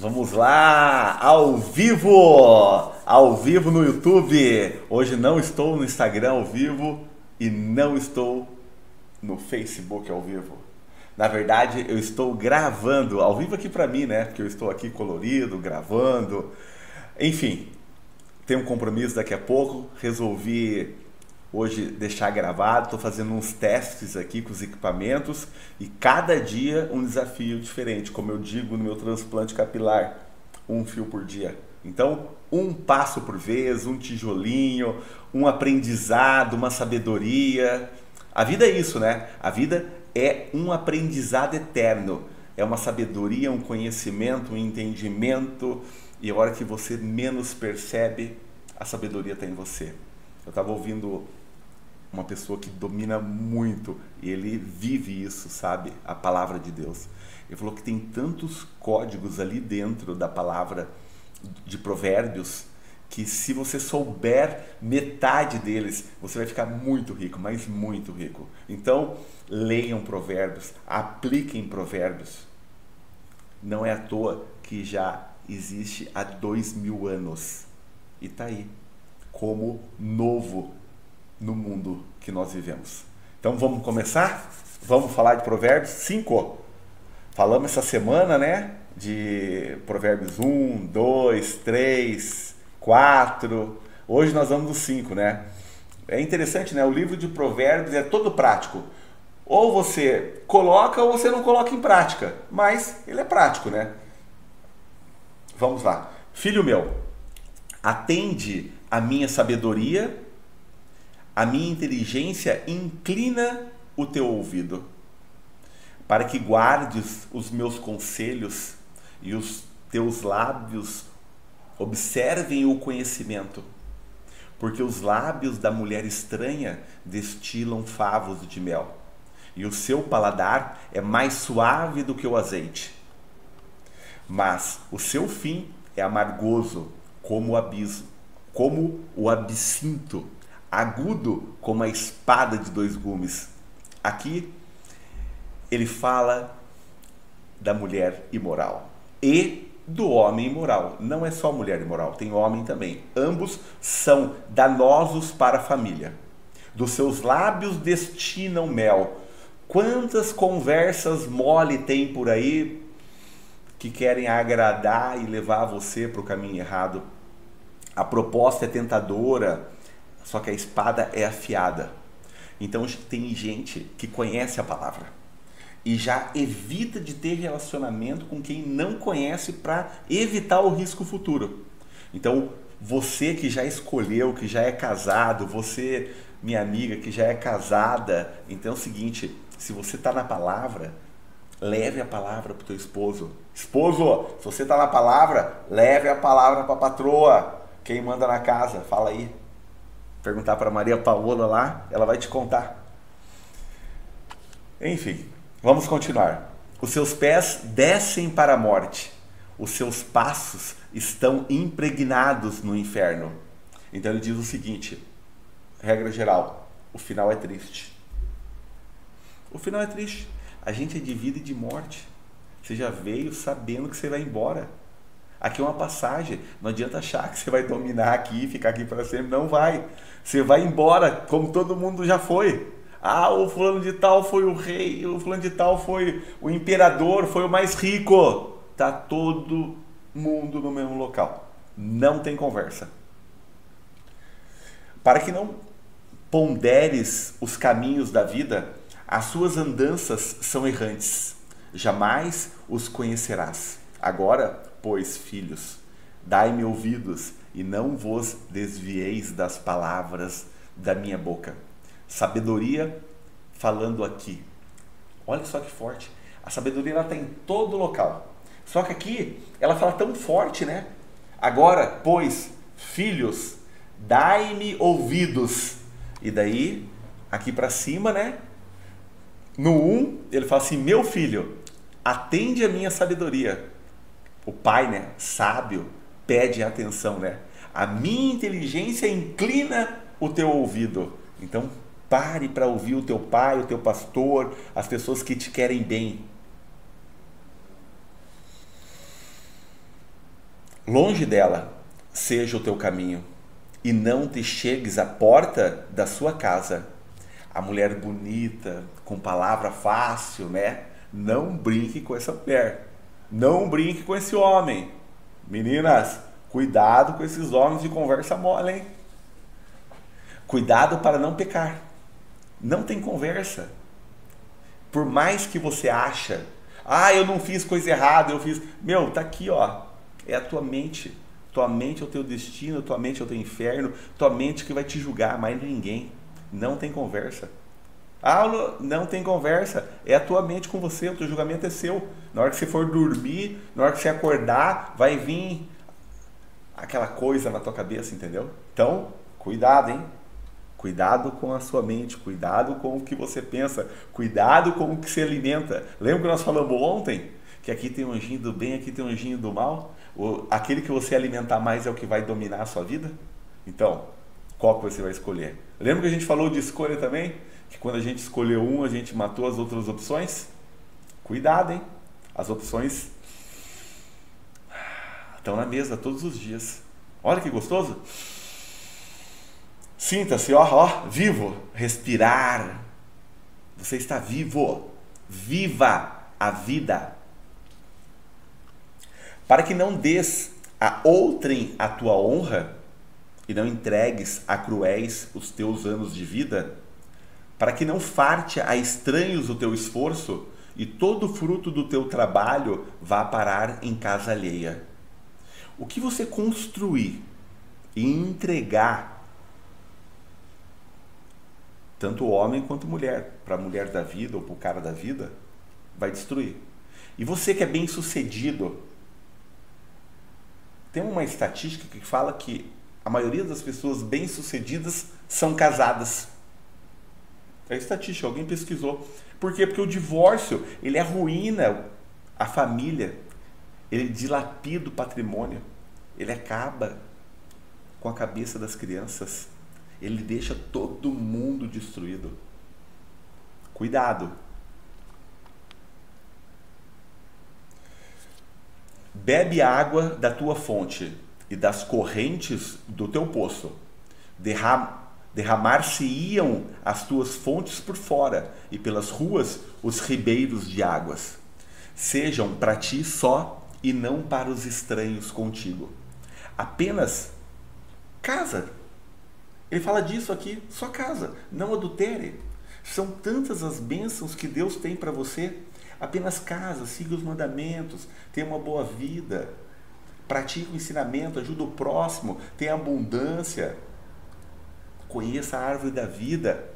Vamos lá, ao vivo, ao vivo no YouTube. Hoje não estou no Instagram ao vivo e não estou no Facebook ao vivo. Na verdade, eu estou gravando ao vivo aqui para mim, né? Porque eu estou aqui colorido, gravando. Enfim, tenho um compromisso daqui a pouco. Resolvi hoje deixar gravado. Estou fazendo uns testes aqui com os equipamentos e cada dia um desafio diferente, como eu digo no meu transplante capilar, um fio por dia. Então, um passo por vez, um tijolinho, um aprendizado, uma sabedoria. A vida é isso, né? A vida é um aprendizado eterno. É uma sabedoria, um conhecimento, um entendimento. E a hora que você menos percebe, a sabedoria está em você. Eu estava ouvindo uma pessoa que domina muito ele vive isso, sabe? A palavra de Deus. Ele falou que tem tantos códigos ali dentro da palavra de Provérbios que se você souber metade deles, você vai ficar muito rico, mas muito rico. Então, leiam Provérbios, apliquem Provérbios. Não é à toa que já existe há dois mil anos e está aí como novo no mundo que nós vivemos. Então vamos começar? Vamos falar de Provérbios 5. Falamos essa semana, né? De Provérbios 1, 2, 3, 4. Hoje nós vamos no 5, né? É interessante, né? O livro de Provérbios é todo prático. Ou você coloca ou você não coloca em prática. Mas ele é prático, né? Vamos lá. Filho meu, atende a minha sabedoria a minha inteligência inclina o teu ouvido, para que guardes os meus conselhos e os teus lábios observem o conhecimento. Porque os lábios da mulher estranha destilam favos de mel, e o seu paladar é mais suave do que o azeite. Mas o seu fim é amargoso como o abismo, como o absinto agudo como a espada de dois gumes. Aqui ele fala da mulher imoral e do homem imoral. Não é só mulher imoral, tem homem também. Ambos são danosos para a família. Dos seus lábios destinam mel. Quantas conversas mole tem por aí que querem agradar e levar você para o caminho errado? A proposta é tentadora, só que a espada é afiada. Então tem gente que conhece a palavra e já evita de ter relacionamento com quem não conhece para evitar o risco futuro. Então, você que já escolheu, que já é casado, você, minha amiga, que já é casada, então é o seguinte: se você está na palavra, leve a palavra para o teu esposo. Esposo, se você está na palavra, leve a palavra para a patroa. Quem manda na casa, fala aí perguntar para Maria Paola lá, ela vai te contar. Enfim, vamos continuar. Os seus pés descem para a morte, os seus passos estão impregnados no inferno. Então ele diz o seguinte: regra geral, o final é triste. O final é triste. A gente é de vida e de morte. Você já veio sabendo que você vai embora. Aqui é uma passagem. Não adianta achar que você vai dominar aqui ficar aqui para sempre. Não vai. Você vai embora, como todo mundo já foi. Ah, o fulano de tal foi o rei, o fulano de tal foi o imperador, foi o mais rico. Tá todo mundo no mesmo local. Não tem conversa. Para que não ponderes os caminhos da vida, as suas andanças são errantes. Jamais os conhecerás. Agora, pois, filhos, dai-me ouvidos e não vos desvieis das palavras da minha boca. Sabedoria falando aqui. Olha só que forte. A sabedoria está em todo local. Só que aqui ela fala tão forte, né? Agora, pois, filhos, dai-me ouvidos. E daí, aqui para cima, né? No 1, um, ele fala assim: Meu filho, atende a minha sabedoria o pai, né, sábio, pede atenção, né? A minha inteligência inclina o teu ouvido. Então, pare para ouvir o teu pai, o teu pastor, as pessoas que te querem bem. Longe dela seja o teu caminho, e não te chegues à porta da sua casa. A mulher bonita, com palavra fácil, né? Não brinque com essa mulher. Não brinque com esse homem. Meninas, cuidado com esses homens de conversa mole, hein? Cuidado para não pecar. Não tem conversa. Por mais que você acha, ah, eu não fiz coisa errada, eu fiz. Meu, tá aqui, ó. É a tua mente. Tua mente é o teu destino, tua mente é o teu inferno, tua mente que vai te julgar, mais ninguém. Não tem conversa. Ah, não tem conversa. É a tua mente com você, o teu julgamento é seu. Na hora que você for dormir, na hora que você acordar, vai vir aquela coisa na tua cabeça, entendeu? Então, cuidado, hein? Cuidado com a sua mente, cuidado com o que você pensa, cuidado com o que se alimenta. Lembra que nós falamos ontem? Que aqui tem um anjinho do bem, aqui tem um anjinho do mal? O, aquele que você alimentar mais é o que vai dominar a sua vida? Então, qual que você vai escolher? Lembra que a gente falou de escolha também? Que quando a gente escolheu um, a gente matou as outras opções? Cuidado, hein? As opções estão na mesa todos os dias. Olha que gostoso! Sinta-se, ó, ó, vivo, respirar. Você está vivo. Viva a vida. Para que não des a outrem a tua honra e não entregues a cruéis os teus anos de vida, para que não farte a estranhos o teu esforço e todo o fruto do teu trabalho vá parar em casa alheia. O que você construir e entregar tanto homem quanto mulher, para a mulher da vida ou para o cara da vida, vai destruir. E você que é bem sucedido, tem uma estatística que fala que a maioria das pessoas bem sucedidas são casadas. É estatística, alguém pesquisou. Por quê? Porque o divórcio, ele arruína a família, ele dilapida o patrimônio, ele acaba com a cabeça das crianças ele deixa todo mundo destruído. Cuidado. Bebe água da tua fonte e das correntes do teu poço. Derram, Derramar-se-iam as tuas fontes por fora, e pelas ruas os ribeiros de águas. Sejam para ti só e não para os estranhos contigo. Apenas casa ele fala disso aqui, sua casa, não adultere. São tantas as bênçãos que Deus tem para você. Apenas casa, siga os mandamentos, tenha uma boa vida, pratique o ensinamento, ajude o próximo, tenha abundância. Conheça a árvore da vida.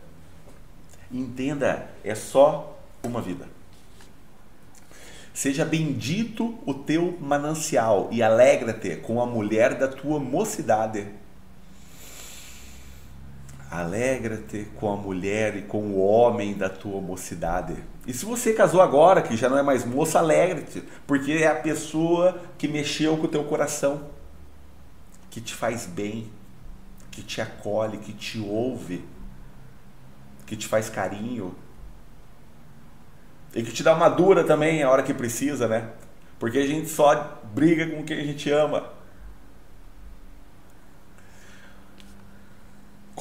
Entenda, é só uma vida. Seja bendito o teu manancial e alegra-te com a mulher da tua mocidade Alegra-te com a mulher e com o homem da tua mocidade. E se você casou agora, que já não é mais moça, alegre-te, porque é a pessoa que mexeu com o teu coração, que te faz bem, que te acolhe, que te ouve, que te faz carinho. E que te dá uma dura também a hora que precisa, né? Porque a gente só briga com quem a gente ama.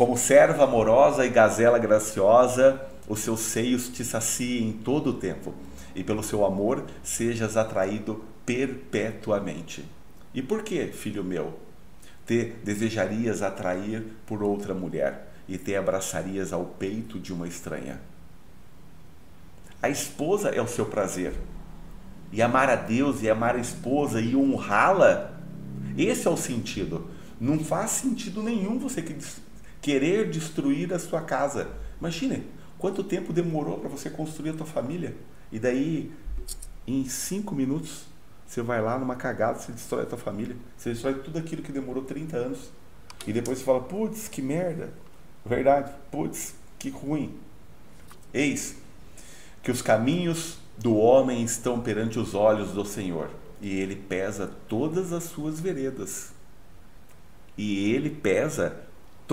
Como serva amorosa e gazela graciosa, os seus seios te saciem todo o tempo, e pelo seu amor sejas atraído perpetuamente. E por que, filho meu, te desejarias atrair por outra mulher e te abraçarias ao peito de uma estranha? A esposa é o seu prazer. E amar a Deus e amar a esposa e honrá-la, esse é o sentido. Não faz sentido nenhum você que querer destruir a sua casa. Imagine quanto tempo demorou para você construir a tua família. E daí, em cinco minutos, você vai lá numa cagada, você destrói a tua família. Você destrói tudo aquilo que demorou 30 anos. E depois você fala, putz, que merda. Verdade, putz, que ruim. Eis que os caminhos do homem estão perante os olhos do Senhor, e ele pesa todas as suas veredas. E ele pesa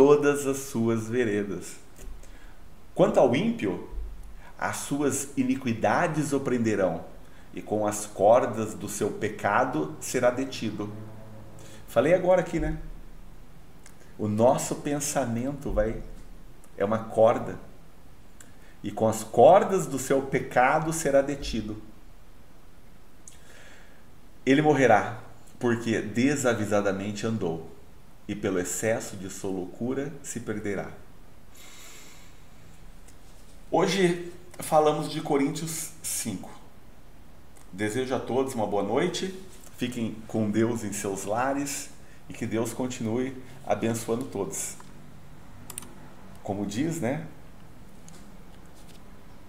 todas as suas veredas. Quanto ao ímpio, as suas iniquidades o prenderão, e com as cordas do seu pecado será detido. Falei agora aqui, né? O nosso pensamento vai é uma corda. E com as cordas do seu pecado será detido. Ele morrerá porque desavisadamente andou, e pelo excesso de sua loucura se perderá. Hoje falamos de Coríntios 5. Desejo a todos uma boa noite, fiquem com Deus em seus lares e que Deus continue abençoando todos. Como diz, né?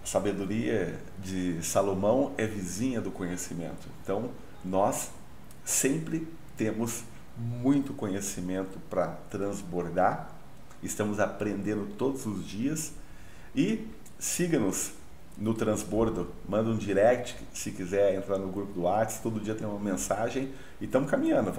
A sabedoria de Salomão é vizinha do conhecimento. Então, nós sempre temos muito conhecimento para transbordar, estamos aprendendo todos os dias. E siga-nos no transbordo, manda um direct se quiser entrar no grupo do WhatsApp, todo dia tem uma mensagem. E estamos caminhando.